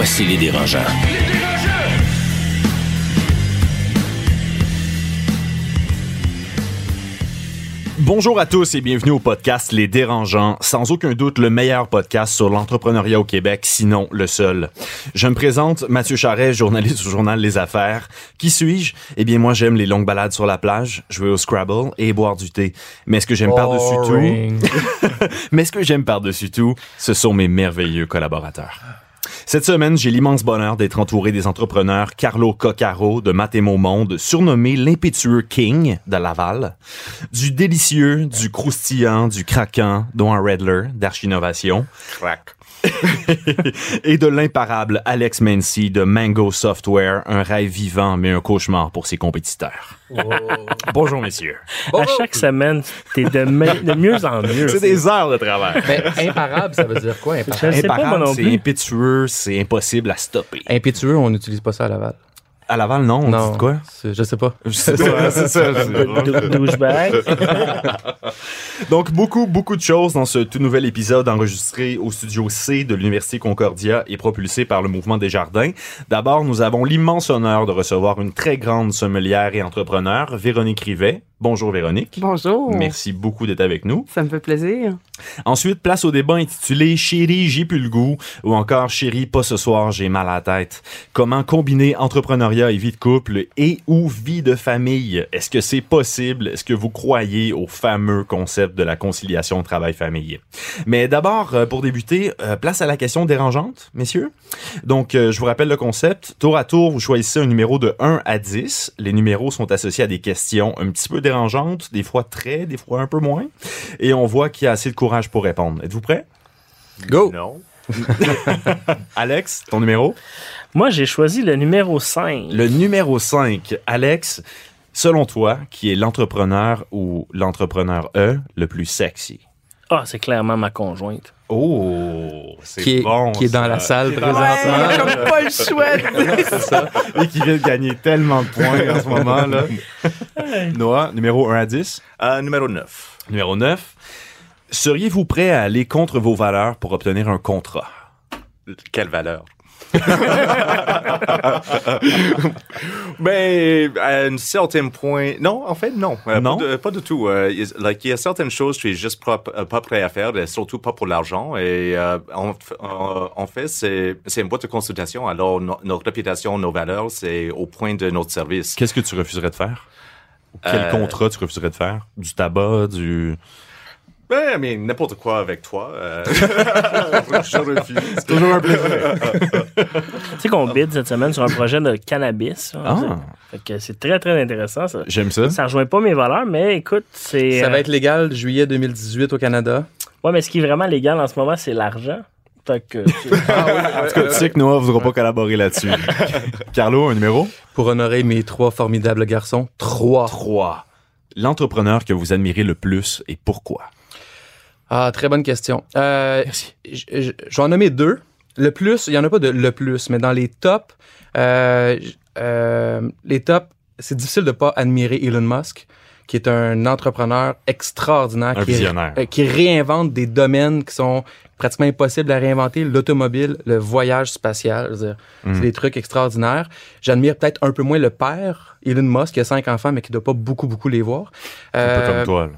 Voici les dérangeants. Bonjour à tous et bienvenue au podcast Les Dérangeants, sans aucun doute le meilleur podcast sur l'entrepreneuriat au Québec, sinon le seul. Je me présente, Mathieu Charret, journaliste au journal Les Affaires. Qui suis-je? Eh bien, moi, j'aime les longues balades sur la plage, jouer au Scrabble et boire du thé. Mais ce que j'aime par-dessus tout, mais ce que j'aime par-dessus tout, ce sont mes merveilleux collaborateurs. Cette semaine, j'ai l'immense bonheur d'être entouré des entrepreneurs Carlo Coccaro de Matémo Monde, surnommé l'impétueux King de Laval, du délicieux, du croustillant, du craquant, dont un Redler d'Archinovation. Crack. et de l'imparable Alex Mancy de Mango Software, un rêve vivant mais un cauchemar pour ses compétiteurs. Bonjour messieurs. À chaque semaine, t'es de, de mieux en mieux. C'est des heures de travail. Mais imparable, ça veut dire quoi, Je imparable? sais pas, moi Imparable, c'est impétueux, c'est impossible à stopper. Impétueux, on n'utilise pas ça à Laval. À Laval, non, on dit de quoi? Je sais pas. Je sais pas, c'est ça. Dou- Douchebag. Donc, beaucoup, beaucoup de choses dans ce tout nouvel épisode enregistré au studio C de l'Université Concordia et propulsé par le Mouvement des Jardins. D'abord, nous avons l'immense honneur de recevoir une très grande sommelière et entrepreneur, Véronique Rivet. Bonjour Véronique. Bonjour. Merci beaucoup d'être avec nous. Ça me fait plaisir. Ensuite, place au débat intitulé Chérie, j'ai plus le goût ou encore Chérie, pas ce soir, j'ai mal à la tête. Comment combiner entrepreneuriat et vie de couple et ou vie de famille? Est-ce que c'est possible? Est-ce que vous croyez au fameux concept de la conciliation travail-famille? Mais d'abord, euh, pour débuter, euh, place à la question dérangeante, messieurs. Donc, euh, je vous rappelle le concept. Tour à tour, vous choisissez un numéro de 1 à 10. Les numéros sont associés à des questions un petit peu dérangeantes, des fois très, des fois un peu moins. Et on voit qu'il y a assez de courage pour répondre. Êtes-vous prêts? Go! Non. Alex, ton numéro? Moi, j'ai choisi le numéro 5. Le numéro 5. Alex, selon toi, qui est l'entrepreneur ou l'entrepreneur E le plus sexy? Ah, c'est clairement ma conjointe. Oh, c'est Qui est, bon. qui est dans ça. la salle présentement. comme pas le choix. Et qui vient de gagner tellement de points en ce moment. là. Noah, numéro 1 à 10. Euh, numéro 9. Numéro 9. Seriez-vous prêt à aller contre vos valeurs pour obtenir un contrat? Quelle valeur? Mais à un certain point, non, en fait, non. Euh, Non? Pas, de- pas du tout. Euh, il y a- like, il y a certaines choses que je suis juste pas, euh, pas prêt à faire, et surtout pas pour l'argent. Et euh, en, en- en fait, c'est c'est une boîte de consultation. Alors, no- notre réputation, nos valeurs, c'est au point de notre service. Qu'est-ce que tu refuserais de faire? Quel Euh, contrat tu refuserais de faire? Du tabac, du... Ben, mais n'importe quoi avec toi. euh, je refuse. Toujours un plaisir. Tu sais qu'on bid cette semaine sur un projet de cannabis. là. Ah, Fait que c'est très, très intéressant, ça. j'aime ça. Ça rejoint pas mes valeurs, mais écoute, c'est. Ça va euh, être légal juillet 2018 au Canada? Ouais, mais ce qui est vraiment légal en ce moment, c'est l'argent. Fait que. tu- En tout cas, tu sais que Noah ne voudra pas collaborer là-dessus. Carlo, un numéro? Pour honorer mes trois formidables garçons. Trois. 3. L'entrepreneur que vous admirez le plus et pourquoi? Ah, très bonne question. Euh, Merci. j- j- Je vais en nommer deux. Le plus, il n'y en a pas de le plus, mais dans les tops, euh, euh, les tops, c'est difficile de pas admirer Elon Musk, qui est un entrepreneur extraordinaire, Un qui, visionnaire. euh, qui réinvente des domaines qui sont pratiquement impossibles à réinventer, l'automobile, le voyage spatial, je Mm. c'est des trucs extraordinaires. J'admire peut-être un peu moins le père, Elon Musk, qui a cinq enfants, mais qui ne doit pas beaucoup, beaucoup les voir. Un peu Euh, comme toi. là.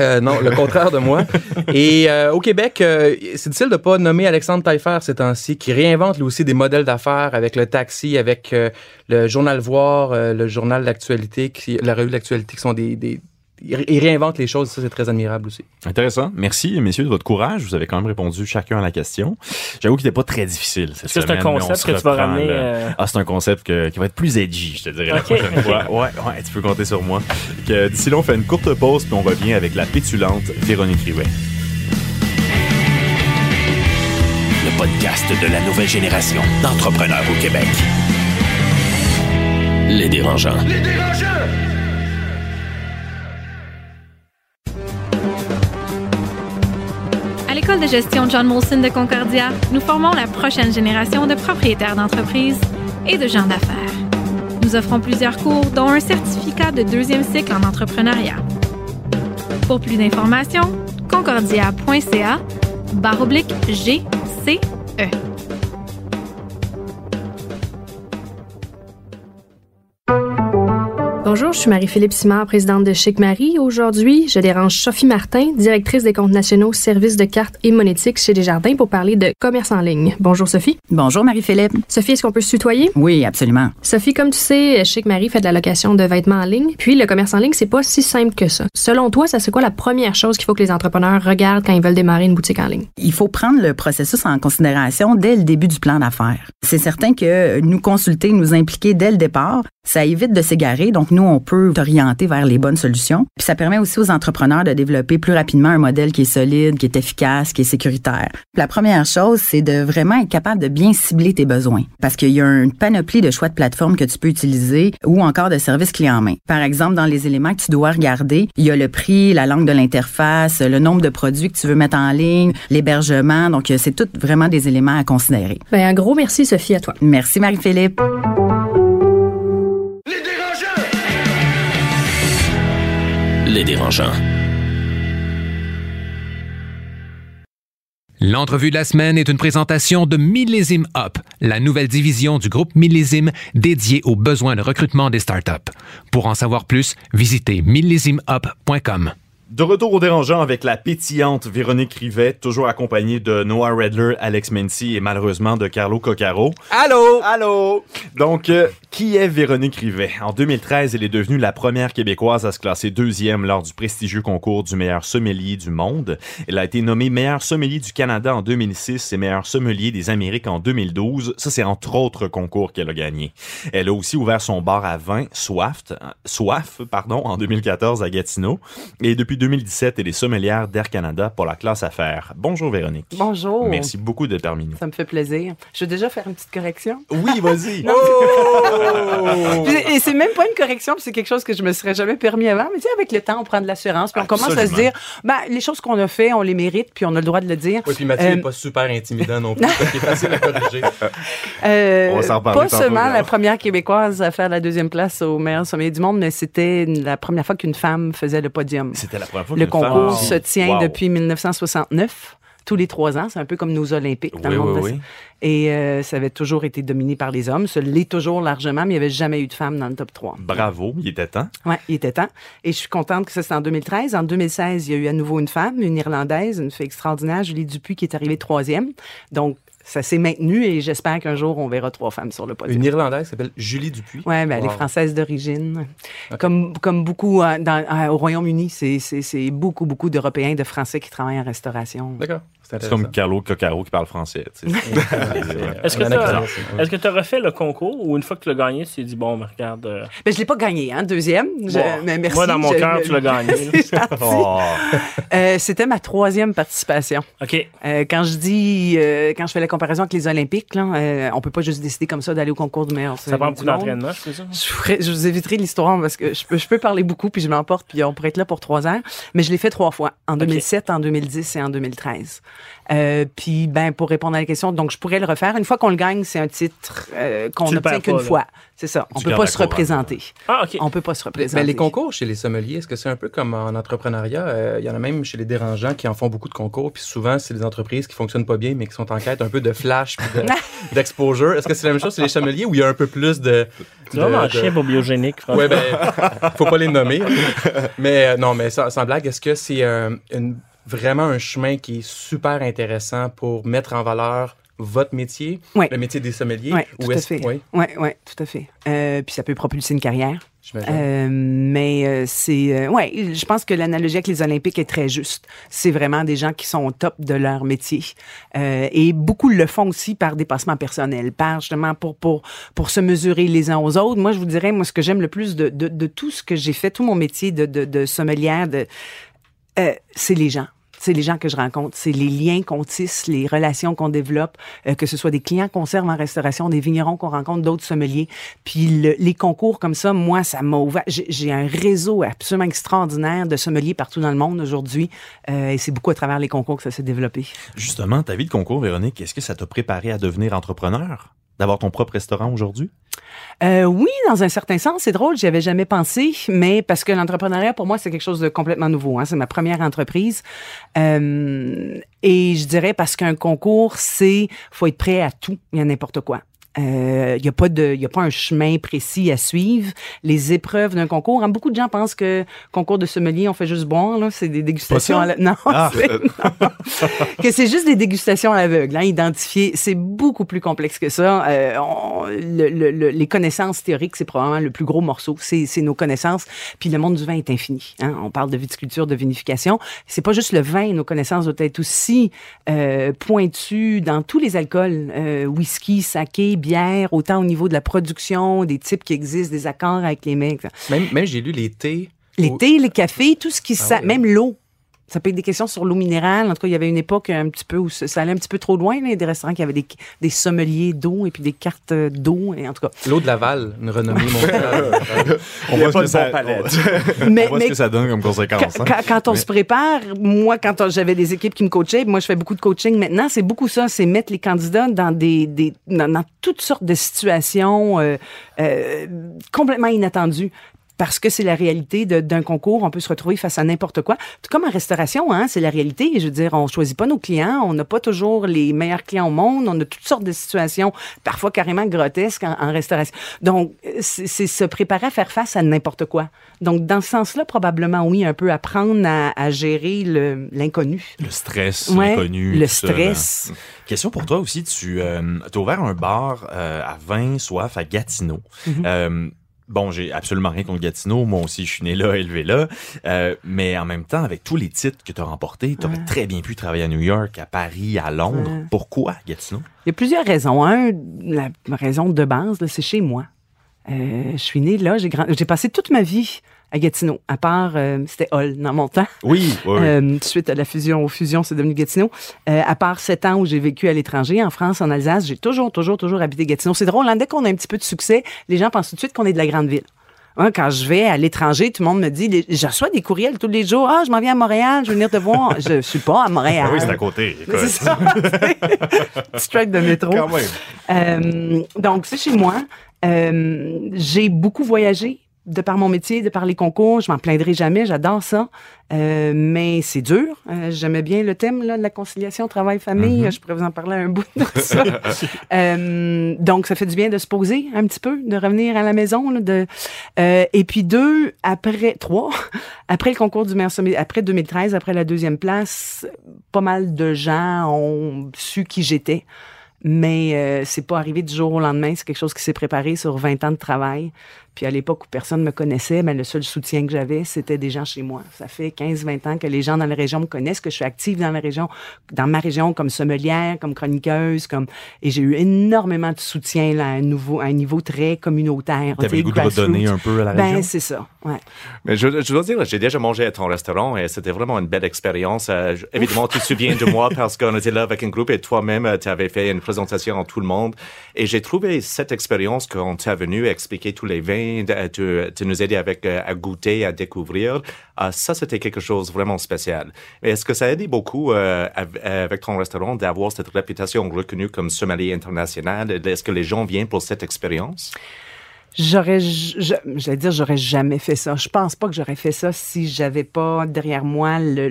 Euh, non, le contraire de moi. Et euh, au Québec, euh, c'est difficile de pas nommer Alexandre Taillefer ces temps-ci, qui réinvente lui aussi des modèles d'affaires avec le taxi, avec euh, le journal Voir, euh, le journal d'actualité, la revue de l'actualité, qui sont des, des, il ré- il réinvente les choses, ça c'est très admirable aussi. Intéressant. Merci, messieurs, de votre courage. Vous avez quand même répondu chacun à la question. J'avoue qu'il n'était pas très difficile. cette Est-ce que c'est un concept que tu vas ramener, euh, Ah, c'est un concept que- qui va être plus edgy, je te dirais, la Ok, prochaine fois. Ouais, ouais, tu peux compter sur moi. D'ici là, on fait une courte pause, puis on revient avec la pétulante Véronique Rivet. Le podcast de la nouvelle génération d'entrepreneurs au Québec. Les dérangeants. Les dérangeants! L'école de gestion John Molson de Concordia, nous formons la prochaine génération de propriétaires d'entreprises et de gens d'affaires. Nous offrons plusieurs cours, dont un certificat de deuxième cycle en entrepreneuriat. Pour plus d'informations, concordia.ca barre oblique GCE. Bonjour, je suis Marie-Philippe Simard, présidente de Chic Marie. Aujourd'hui, je dérange Sophie Martin, directrice des comptes nationaux services de cartes et monétiques chez Desjardins pour parler de commerce en ligne. Bonjour Sophie. Bonjour Marie-Philippe. Sophie, est-ce qu'on peut se tutoyer? Oui, absolument. Sophie, comme tu sais, Chic Marie fait de la location de vêtements en ligne. Puis le commerce en ligne, c'est pas si simple que ça. Selon toi, ça c'est quoi la première chose qu'il faut que les entrepreneurs regardent quand ils veulent démarrer une boutique en ligne? Il faut prendre le processus en considération dès le début du plan d'affaires. C'est certain que nous consulter, nous impliquer dès le départ, ça évite de s'égarer. Donc, nous, on peut t'orienter vers les bonnes solutions. Puis ça permet aussi aux entrepreneurs de développer plus rapidement un modèle qui est solide, qui est efficace, qui est sécuritaire. Puis la première chose, c'est de vraiment être capable de bien cibler tes besoins. Parce qu'il y a une panoplie de choix de plateformes que tu peux utiliser ou encore de services clés en main. Par exemple, dans les éléments que tu dois regarder, il y a le prix, la langue de l'interface, le nombre de produits que tu veux mettre en ligne, l'hébergement. Donc, c'est tout vraiment des éléments à considérer. Ben, un gros merci, Sophie, à toi. Merci, Marie-Philippe. Les dérangeants. L'entrevue de la semaine est une présentation de Millésime Up, la nouvelle division du groupe Millésime dédiée aux besoins de recrutement des startups. Pour en savoir plus, visitez millésimeup.com. De retour au dérangeant avec la pétillante Véronique Rivet, toujours accompagnée de Noah Redler, Alex Mency et malheureusement de Carlo Coccaro. Allô? Allô! Donc, euh, qui est Véronique Rivet? En 2013, elle est devenue la première Québécoise à se classer deuxième lors du prestigieux concours du meilleur sommelier du monde. Elle a été nommée meilleur sommelier du Canada en 2006 et meilleur sommelier des Amériques en 2012. Ça, c'est entre autres concours qu'elle a gagné. Elle a aussi ouvert son bar à vin, Soif, Soif pardon, en 2014 à Gatineau. Et depuis 2017, elle est sommelière d'Air Canada pour la classe affaires. Bonjour Véronique. Bonjour. Merci beaucoup d'être parmi nous. Ça me fait plaisir. Je vais déjà faire une petite correction. Oui, vas-y. oh! Et c'est même pas une correction, c'est quelque chose que je me serais jamais permis avant. Mais tu sais, avec le temps, on prend de l'assurance, puis on commence à se dire, ben, les choses qu'on a fait, on les mérite, puis on a le droit de le dire. Oui, puis Mathieu n'est euh, pas super intimidant non plus, parce qu'il est facile à corriger. Euh, on va s'en parler Pas seulement la première Québécoise à faire la deuxième place au meilleur sommet du monde, mais c'était la première fois qu'une femme faisait le podium. C'était la première fois Le concours se tient depuis 1969 tous les trois ans. C'est un peu comme nos Olympiques dans oui, le monde. Oui, oui. Et euh, ça avait toujours été dominé par les hommes. Ça l'est toujours largement, mais il n'y avait jamais eu de femmes dans le top 3. Bravo, il était temps. Oui, il était temps. Et je suis contente que ça, c'est en 2013. En 2016, il y a eu à nouveau une femme, une Irlandaise, une fille extraordinaire, Julie Dupuis, qui est arrivée troisième. Donc, ça s'est maintenu et j'espère qu'un jour, on verra trois femmes sur le podium. Une Irlandaise qui s'appelle Julie Dupuis. Oui, ben, elle est française d'origine. Comme, comme beaucoup euh, dans, euh, au Royaume-Uni, c'est beaucoup, beaucoup d'Européens, de Français qui travaillent en restauration. D'accord. C'est comme Carlo Coccaro qui parle français. Est-ce que tu as refait le concours ou une fois que tu l'as gagné, tu t'es dit, bon, mais regarde. Euh... Ben, je l'ai pas gagné, hein, deuxième. Je, mais merci, Moi, dans mon cœur, tu l'as gagné. oh. euh, C'était ma troisième participation. OK. Euh, quand je dis, euh, quand je fais la comparaison avec les Olympiques, là, euh, on peut pas juste décider comme ça d'aller au concours du meilleur. Ça prend beaucoup d'entraînement, c'est ça? Je, ferai, je vous éviterai l'histoire parce que je peux, je peux parler beaucoup puis je m'emporte puis on pourrait être là pour trois heures. Mais je l'ai fait trois fois, en 2007, okay. en 2010 et en 2013. Euh, puis, ben, pour répondre à la question, donc je pourrais le refaire. Une fois qu'on le gagne, c'est un titre euh, qu'on obtient qu'une fois. C'est ça. On peut pas se représenter. Ah, OK. On peut pas se représenter. Ben, les concours chez les sommeliers, est-ce que c'est un peu comme en entrepreneuriat? Euh, Il y en a même chez les dérangeants qui en font beaucoup de concours. Puis souvent, c'est des entreprises qui fonctionnent pas bien, mais qui sont en quête un peu de flash d'exposure. est-ce que c'est la même chose chez les sommeliers ou il y a un peu plus de. C'est vraiment un chien biogénique. Oui, ben, faut pas les nommer. mais non, mais sans, sans blague, est-ce que c'est une vraiment un chemin qui est super intéressant pour mettre en valeur votre métier, le métier des sommeliers. Oui, tout à fait. Oui, oui, tout à fait. Euh, puis ça peut propulser une carrière. Euh, mais euh, c'est... Euh, ouais, je pense que l'analogie avec les Olympiques est très juste. C'est vraiment des gens qui sont au top de leur métier. Euh, et beaucoup le font aussi par dépassement personnel, par justement pour, pour, pour se mesurer les uns aux autres. Moi, je vous dirais, moi, ce que j'aime le plus de, de, de tout ce que j'ai fait, tout mon métier de, de, de sommelière, de, c'est les gens c'est les gens que je rencontre, c'est les liens qu'on tisse, les relations qu'on développe, euh, que ce soit des clients qu'on serve en restauration, des vignerons qu'on rencontre, d'autres sommeliers. Puis les concours comme ça, moi, ça m'a ouvert. J'ai un réseau absolument extraordinaire de sommeliers partout dans le monde aujourd'hui. Euh, et c'est beaucoup à travers les concours que ça s'est développé. Justement, ta vie de concours, Véronique, est-ce que ça t'a préparé à devenir entrepreneur? D'avoir ton propre restaurant aujourd'hui? Euh, oui, dans un certain sens, c'est drôle, j'y avais jamais pensé, mais parce que l'entrepreneuriat pour moi c'est quelque chose de complètement nouveau. Hein. C'est ma première entreprise, euh, et je dirais parce qu'un concours c'est faut être prêt à tout, y a n'importe quoi. Il euh, n'y a pas de, y a pas un chemin précis à suivre. Les épreuves d'un concours, hein, beaucoup de gens pensent que concours de sommelier, on fait juste boire, là, c'est des dégustations. À non, ah. que c'est juste des dégustations à l'aveugle, hein, identifier. C'est beaucoup plus complexe que ça. Euh, le, les connaissances théoriques, c'est probablement le plus gros morceau. C'est nos connaissances. Puis le monde du vin est infini. Hein. On parle de viticulture, de vinification. C'est pas juste le vin. Nos connaissances doivent être aussi euh, pointues dans tous les alcools, euh, whisky, saké, bière, autant au niveau de la production, des types qui existent, des accords avec les mecs. Même, même j'ai lu les thés. Les thés, les cafés, tout ce qui... Ah même l'eau. Ça peut être des questions sur l'eau minérale. En tout cas, il y avait une époque un petit peu où ça allait un petit peu trop loin. Il y a des restaurants qui avaient des, des sommeliers d'eau et puis des cartes d'eau. Et en tout cas. L'eau de Laval, une renommée mondiale. on voit ce que ça, que ça donne comme conséquence. Hein. Quand, on se prépare, moi, quand j'avais des équipes qui me coachaient, moi, je fais beaucoup de coaching maintenant, c'est beaucoup ça, c'est mettre les candidats dans des, des dans, toutes sortes de situations euh, euh, complètement inattendues parce que c'est la réalité d'un concours. On peut se retrouver face à n'importe quoi. Tout comme en restauration, hein, c'est la réalité. Je veux dire, on choisit pas nos clients. On n'a pas toujours les meilleurs clients au monde. On a toutes sortes de situations, parfois carrément grotesques en, restauration. Donc, c'est se préparer à faire face à n'importe quoi. Donc, dans ce sens-là, probablement, oui, un peu apprendre à, gérer l'inconnu. Le, stress, l'inconnu. Le stress. Question pour toi aussi, tu euh, as ouvert un bar euh, à vin soif à Gatineau. Mm-hmm. Euh, Bon, j'ai absolument rien contre Gatineau. Moi aussi, je suis né là, élevé là. Euh, mais en même temps, avec tous les titres que tu as remportés, tu aurais très bien pu travailler à New York, à Paris, à Londres. Pourquoi Gatineau? Il y a plusieurs raisons. Un, la raison de base, c'est chez moi. Euh, je suis né là, j'ai passé toute ma vie à Gatineau, à part, euh, c'était Hall dans mon temps. Oui, oui. Euh, suite à la fusion, aux fusions, c'est devenu Gatineau. Euh, à part sept ans où j'ai vécu à l'étranger, en France, en Alsace, j'ai toujours, toujours, toujours habité Gatineau. C'est drôle, hein, dès qu'on a un petit peu de succès, les gens pensent tout de suite qu'on est de la grande ville. Hein, quand je vais à l'étranger, tout le monde me dit, je reçois des courriels tous les jours. Ah, je m'en viens à Montréal, je veux venir te voir. je suis pas à Montréal. Ah oui, c'est à côté. C'est ça. De métro. Quand même. Donc, c'est chez moi. J'ai beaucoup voyagé de par mon métier, de par les concours, je m'en plaindrai jamais, j'adore ça. Euh, mais c'est dur. Euh, j'aimais bien le thème là, de la conciliation travail-famille. Mm-hmm. Je pourrais vous en parler un bout de ça. euh, donc, ça fait du bien de se poser un petit peu, de revenir à la maison. Là, de, et puis deux, après, trois, après le concours du meilleur sommet, après 2013, après la deuxième place, pas mal de gens ont su qui j'étais. Mais c'est pas arrivé du jour au lendemain. C'est quelque chose qui s'est préparé sur 20 ans de travail. Puis à l'époque où personne ne me connaissait, mais le seul soutien que j'avais, c'était des gens chez moi. Ça fait 15-20 ans que les gens dans la région me connaissent, que je suis active dans la région, dans ma région comme sommelière, comme chroniqueuse, comme et j'ai eu énormément de soutien là, à un, nouveau, à un niveau très communautaire. Tu avais le goût de redonner un peu à la ben, région? Ben, c'est ça, ouais. Mais je, je dois dire, j'ai déjà mangé à ton restaurant et c'était vraiment une belle expérience. Euh, évidemment, tu te souviens de moi parce qu'on était là avec un groupe et toi-même, euh, tu avais fait une présentation à tout le monde. Et j'ai trouvé cette expérience quand tu es venu expliquer tous les vins de, nous aider avec euh, à goûter, à découvrir. Ah, ça, c'était quelque chose de vraiment spécial. Est-ce que ça a aidé beaucoup euh, avec ton restaurant d'avoir cette réputation reconnue comme sommelier international? Est-ce que les gens viennent pour cette expérience? J'aurais, j'allais dire, j'aurais jamais fait ça. Je pense pas que j'aurais fait ça si j'avais pas derrière moi le,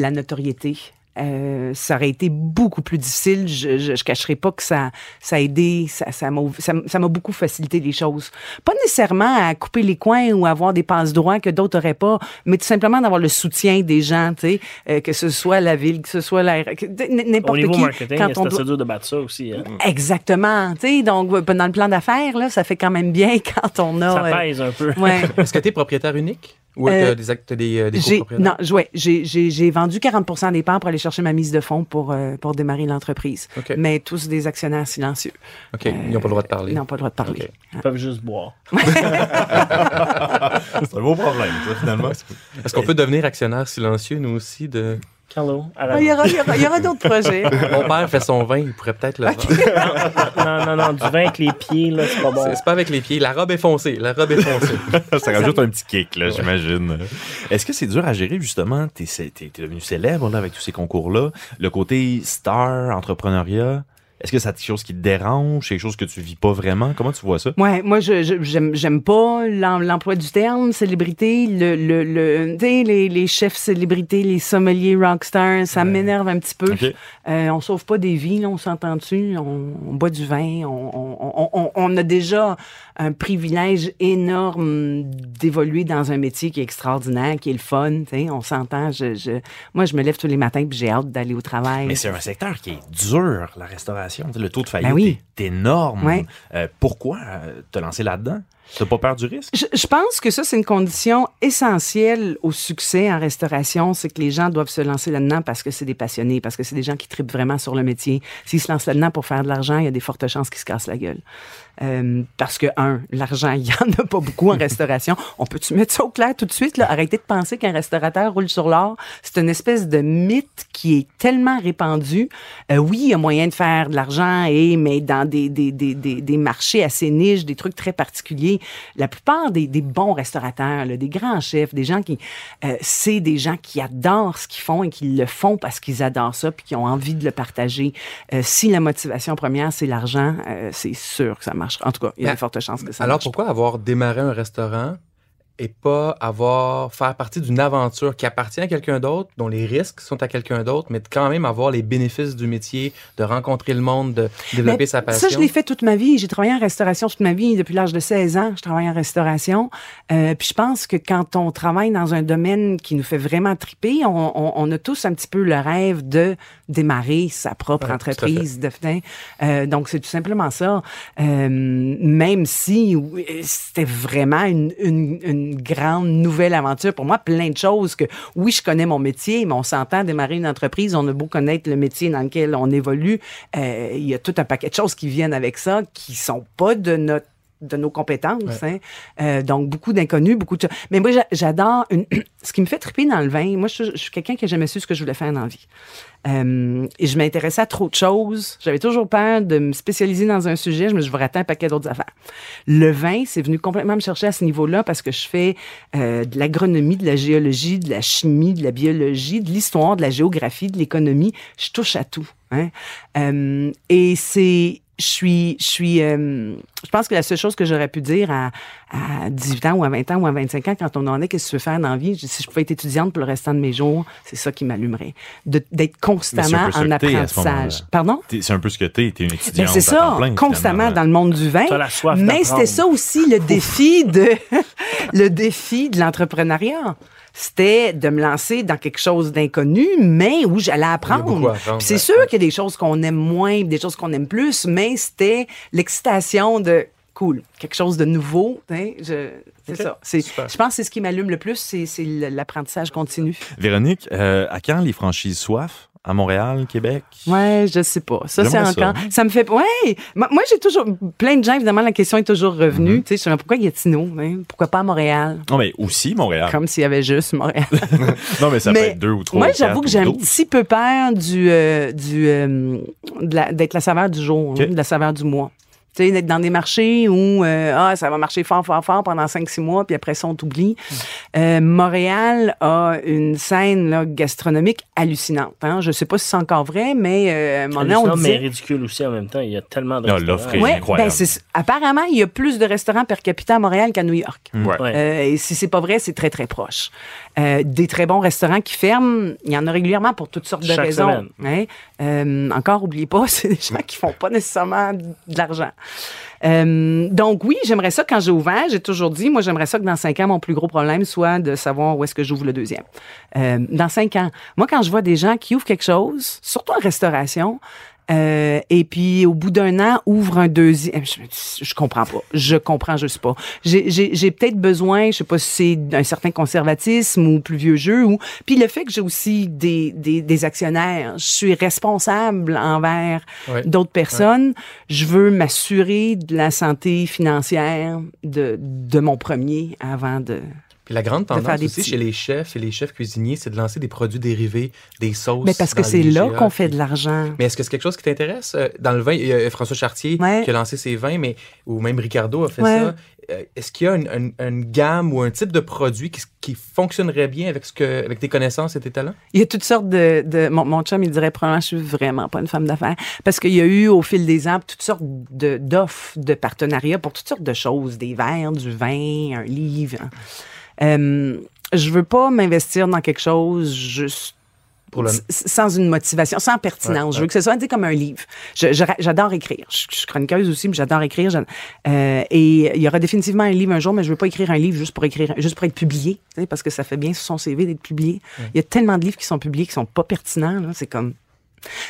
la notoriété euh, ça aurait été beaucoup plus difficile. Je, je, je, cacherai pas que ça, ça a aidé, ça, ça m'a, ça, m'a beaucoup facilité les choses. Pas nécessairement à couper les coins ou à avoir des passes droits que d'autres auraient pas, mais tout simplement d'avoir le soutien des gens, tu sais, euh, que ce soit la ville, que ce soit la, n'importe qui. Au niveau marketing, quand on dur de battre ça aussi. Hein. Exactement, tu sais, donc dans le plan d'affaires là, ça fait quand même bien quand on a. Ça euh, pèse un peu. Ouais. Est-ce que tu es propriétaire unique? Ou euh, des, actes, des, des Non, ouais, j'ai vendu 40 des parts pour aller chercher ma mise de fonds pour, euh, pour démarrer l'entreprise. Mais tous des actionnaires silencieux. OK. ils n'ont pas le droit de parler. Ils n'ont pas le droit de parler. Ils peuvent juste boire. C'est un beau problème, ça, finalement. Est-ce qu'on peut devenir actionnaire silencieux, nous aussi, de Hello. Ah, il y aura, y aura, d'autres projets. Mon père fait son vin, il pourrait peut-être le non, non, non, du vin avec les pieds, là, c'est pas bon. C'est pas avec les pieds. La robe est foncée. La robe est foncée. ça rajoute un petit kick, là, j'imagine. Est-ce que c'est dur à gérer, justement? T'es es, devenu célèbre, là, avec tous ces concours-là. Le côté star, entrepreneuriat? Est-ce que c'est quelque chose qui te dérange, quelque chose que tu vis pas vraiment? Comment tu vois ça? Ouais, moi, je, j'aime, pas l'emploi du terme, célébrité, le, le, le les, les chefs célébrités, les sommeliers rockstars, ça m'énerve un petit peu. Euh, on sauve pas des vies, on s'entend-tu? On, on, boit du vin, on, on, on, a déjà un privilège énorme d'évoluer dans un métier qui est extraordinaire, qui est le fun, on s'entend. Je, je, moi, je me lève tous les matins et j'ai hâte d'aller au travail. Mais c'est un secteur qui est dur, la restauration le taux de faillite ben est énorme. Euh, pourquoi euh, te lancer là-dedans? Tu n'as pas peur du risque? Je, pense que ça, c'est une condition essentielle au succès en restauration. C'est que les gens doivent se lancer là-dedans parce que c'est des passionnés, parce que c'est des gens qui tripent vraiment sur le métier. S'ils se lancent là-dedans pour faire de l'argent, il y a des fortes chances qu'ils se cassent la gueule. Euh, parce que, un, l'argent, il n'y en a pas beaucoup en restauration. On peut-tu mettre ça au clair tout de suite? Là? Arrêtez de penser qu'un restaurateur roule sur l'or. C'est une espèce de mythe qui est tellement répandu. Euh, oui, il y a moyen de faire de l'argent, et, mais dans des, des, des, des, des marchés assez niches, des trucs très particuliers. La plupart des, des bons restaurateurs, là, des grands chefs, des gens qui... Euh, c'est des gens qui adorent ce qu'ils font et qui le font parce qu'ils adorent ça puis qui ont envie de le partager. Si la motivation première, c'est l'argent, c'est sûr que ça marche en tout cas, il y a de fortes chances que ça Alors pourquoi avoir démarré un restaurant et pas avoir faire partie d'une aventure qui appartient à quelqu'un d'autre, dont les risques sont à quelqu'un d'autre, mais de quand même avoir les bénéfices du métier, de rencontrer le monde, de développer sa passion. Ça, je l'ai fait toute ma vie. J'ai travaillé en restauration toute ma vie. Depuis l'âge de 16 ans, je travaille en restauration. Euh, puis je pense que quand on travaille dans un domaine qui nous fait vraiment triper, on, on, a tous un petit peu le rêve de démarrer sa propre entreprise. De, euh, donc, c'est tout simplement ça. Euh, même si c'était vraiment une, une, une une grande nouvelle aventure. Pour moi, plein de choses que, oui, je connais mon métier, mais on s'entend démarrer une entreprise, on a beau connaître le métier dans lequel on évolue, euh, il y a tout un paquet de choses qui viennent avec ça, qui sont pas de notre de nos compétences. Hein. Euh, donc, beaucoup d'inconnus, beaucoup de... Mais moi, j'adore... Une... ce qui me fait triper dans le vin, moi, je, suis quelqu'un qui n'a jamais su ce que je voulais faire dans la vie. Euh, et je m'intéressais à trop de choses. J'avais toujours peur de me spécialiser dans un sujet. Je me suis dit, je un paquet d'autres affaires. Le vin, c'est venu complètement me chercher à ce niveau-là parce que je fais euh, de l'agronomie, de la géologie, de la chimie, de la biologie, de l'histoire, de la géographie, de l'économie. Je touche à tout. Hein. et c'est je suis, je suis, euh, je pense que la seule chose que j'aurais pu dire à, à 18 ans ou à 20 ans ou à 25 ans, quand on en est, qu'est-ce que tu veux faire dans la vie, si je pouvais être étudiante pour le restant de mes jours, c'est ça qui m'allumerait. D'être constamment en apprentissage. Pardon? C'est un peu ce que t'es, t'es une ben, étudiante. c'est ça, constamment dans le monde du vin. Mais c'était ça aussi le défi de, le défi de l'entrepreneuriat c'était de me lancer dans quelque chose d'inconnu, mais où j'allais apprendre. c'est sûr qu'il y a des choses qu'on aime moins, des choses qu'on aime plus, mais c'était l'excitation de cool, quelque chose de nouveau. Hein, c'est ça. Je pense que c'est ce qui m'allume le plus, c'est l'apprentissage continu. Véronique, euh, à quand les franchises soif? À Montréal, Québec? Ouais, je sais pas. Ça, c'est encore. Ça. me fait. Ouais. Moi, j'ai toujours. Plein de gens, évidemment, la question est toujours revenue. Mm-hmm. Tu sais, je me pourquoi Gatineau? Hein? Pourquoi pas Montréal? Non, mais aussi Montréal. Comme s'il y avait juste Montréal. non, mais ça peut être deux ou trois. Moi, j'avoue que j'ai un petit peu peur du. Euh, du euh, d'être la saveur du jour, hein, de la saveur du mois d'être dans des marchés où euh, ah, ça va marcher fort, fort, fort pendant 5-6 mois, puis après ça, on t'oublie. Euh, Montréal a une scène là, gastronomique hallucinante. Hein? Je sais pas si c'est encore vrai, mais euh, mon nom, on mais ridicule aussi en même temps. Il y a tellement de L'offre est incroyable. Ben, apparemment, il y a plus de restaurants per capita à Montréal qu'à New York. Euh, et si c'est pas vrai, c'est très, très proche. Euh, des très bons restaurants qui ferment, il y en a régulièrement pour toutes sortes de raisons. Hein? Euh, encore, oubliez pas, c'est des gens qui font pas nécessairement de l'argent. Euh, donc oui, j'aimerais ça quand j'ai ouvert. J'ai toujours dit, moi, j'aimerais ça que dans cinq ans, mon plus gros problème soit de savoir où est-ce que j'ouvre le deuxième. Euh, dans cinq ans, moi, quand je vois des gens qui ouvrent quelque chose, surtout en restauration, euh, et puis au bout d'un an ouvre un deuxième. Je, je, comprends pas. Je comprends juste pas. J'ai peut-être besoin, je sais pas si c'est d'un certain conservatisme ou plus vieux jeu ou puis le fait que j'ai aussi des, des, des, actionnaires, je suis responsable envers d'autres personnes. Je veux m'assurer de la santé financière de, de mon premier avant de Puis la grande tendance aussi chez les chefs et les chefs cuisiniers, c'est de lancer des produits dérivés, des sauces. Mais parce que c'est là qu'on fait de l'argent. Mais est-ce que c'est quelque chose qui t'intéresse? Euh, dans le vin, il y a François Chartier qui a lancé ses vins, mais, ou même Ricardo a fait ça. Euh, est-ce qu'il y a une, gamme ou un type de produit qui, fonctionnerait bien avec, ce que, avec tes connaissances et tes talents? Il y a toutes sortes de... mon, mon, chum, il dirait probablement je suis vraiment pas une femme d'affaires. Parce qu'il y a eu, au fil des ans, toutes sortes d'offres, de, partenariats pour toutes sortes de choses. Des verres, du vin, un livre. Euh, je veux pas m'investir dans quelque chose juste sans une motivation, sans pertinence. Je veux que ce soit comme un livre. J'adore écrire. Je, suis chroniqueuse aussi, mais j'adore écrire. Euh, et il y aura définitivement un livre un jour, mais je veux pas écrire un livre juste pour écrire, juste pour être publié, parce que ça fait bien sur son CV d'être publié. Il y a tellement de livres qui sont publiés qui sont pas pertinents. C'est comme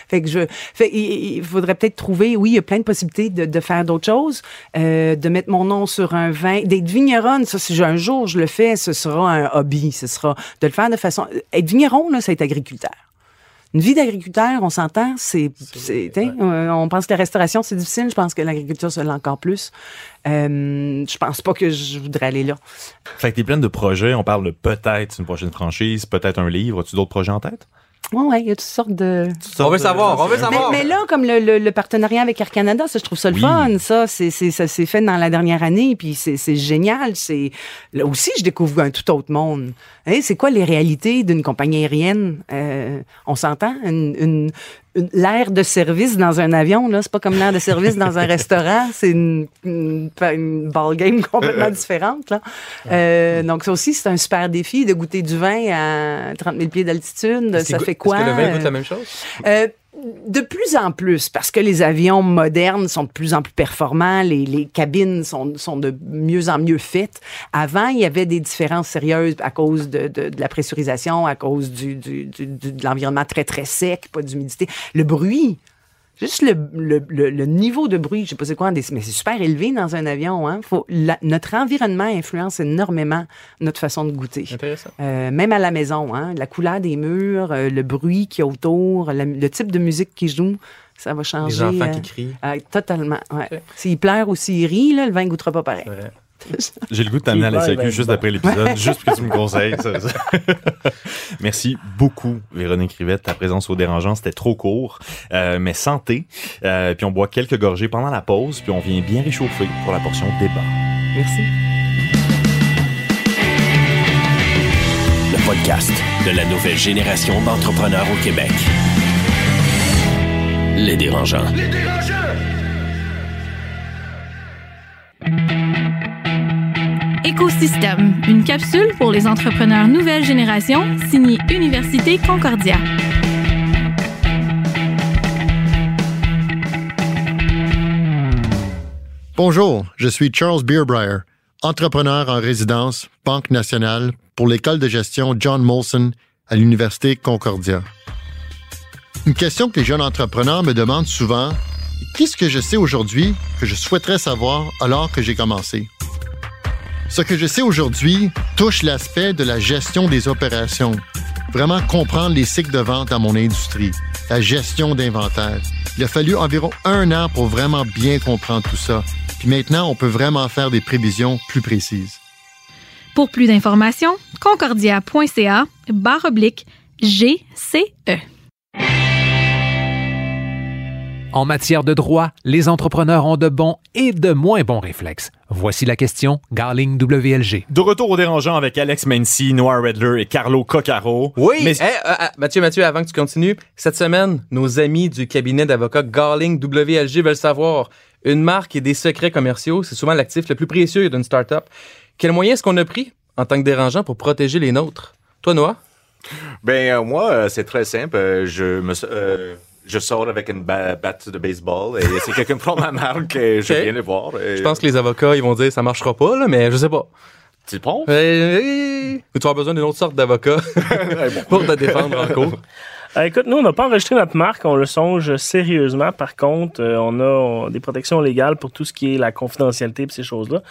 fait que je, fait, il, faudrait peut-être trouver, oui, il y a plein de possibilités de, de faire d'autres choses, euh, de mettre mon nom sur un vin, d'être vigneronne. Ça, si un jour je le fais, ce sera un hobby. Ce sera de le faire de façon. Être vigneron, là, c'est être agriculteur. Une vie d'agriculteur, on s'entend, c'est, euh, on pense que la restauration c'est difficile. Je pense que l'agriculture c'est encore plus. Euh, je pense pas que je voudrais aller là. Fait que t'es pleine de projets. On parle de peut-être une prochaine franchise, peut-être un livre. As-tu d'autres projets en tête? Oui, oui, il y a toutes sortes de. on veut savoir, on veut savoir. Mais, là, comme le, partenariat avec Air Canada, ça, je trouve ça le fun. Ça, c'est, ça s'est fait dans la dernière année, puis c'est, génial. C'est là aussi, je découvre un tout autre monde. Hein, c'est quoi les réalités d'une compagnie aérienne? Euh, On s'entend une, l'air de service dans un avion, là, c'est pas comme l'air de service dans un restaurant, c'est une, une, ball game complètement différente. Là. Euh, donc, ça aussi, c'est un super défi de goûter du vin à 30 000 pieds d'altitude. Ça fait quoi? Est-ce que le vin goûte la même chose? Euh, de plus en plus, parce que les avions modernes sont de plus en plus performants, les, les cabines sont, sont, de mieux en mieux faites. Avant, il y avait des différences sérieuses à cause de, de, la pressurisation, à cause du, du de l'environnement très, très sec, pas d'humidité. Le bruit, Juste le, le, le, niveau de bruit, je sais pas c'est quoi, mais c'est super élevé dans un avion. Hein? Faut, notre environnement influence énormément notre façon de goûter. Intéressant. Euh, même à la maison, hein? la couleur des murs, euh, le bruit qui est autour, le type de musique qui joue, ça va changer. Les enfants qui euh, crient. Euh, totalement. Ouais. S'il pleure ou s'il rit, là, le vin ne goûtera pas pareil. J'ai le goût de t'amener à la sécu juste après l'épisode, juste pour que tu me conseilles. Merci beaucoup, Véronique Rivette, ta présence au dérangeant. C'était trop court, euh, mais santé. Euh, puis on boit quelques gorgées pendant la pause, puis on vient bien réchauffer pour la portion débat. Merci. Le podcast de la nouvelle génération d'entrepreneurs au Québec. Les dérangeants. Les dérangeants! Écosystème, une capsule pour les entrepreneurs nouvelle génération, signée Université Concordia. Bonjour, je suis Charles Beerbrier, entrepreneur en résidence, Banque nationale, pour l'école de gestion John Molson à l'Université Concordia. Une question que les jeunes entrepreneurs me demandent souvent, qu'est-ce que je sais aujourd'hui que je souhaiterais savoir alors que j'ai commencé? Ce que je sais aujourd'hui touche l'aspect de la gestion des opérations. Vraiment comprendre les cycles de vente dans mon industrie, la gestion d'inventaire. Il a fallu environ un an pour vraiment bien comprendre tout ça. Puis maintenant, on peut vraiment faire des prévisions plus précises. Pour plus d'informations, concordia.ca barre oblique GCE. En matière de droit, les entrepreneurs ont de bons et de moins bons réflexes. Voici la question Garling WLG. De retour au dérangeant avec Alex Mency, Noir Redler et Carlo Coccaro. Oui, mais... Euh, euh, Mathieu, Mathieu, avant que tu continues, cette semaine, nos amis du cabinet d'avocats Garling WLG veulent savoir une marque et des secrets commerciaux, c'est souvent l'actif le plus précieux d'une startup. Quel moyen est-ce qu'on a pris en tant que dérangeant pour protéger les nôtres? Toi, Noah? Ben, euh, moi, c'est très simple. Je me je sors avec une batte de baseball et si quelqu'un prend ma marque, je viens les voir. Je pense que les avocats, ils vont dire ça marchera pas, là, mais je sais pas. Tu penses? tu vas avoir besoin d'une autre sorte d'avocat pour te défendre en cours. Euh, écoute, nous, on n'a pas enregistré notre marque, on le songe sérieusement. Par contre, euh, on a des protections légales pour tout ce qui est la confidentialité et ces choses-là.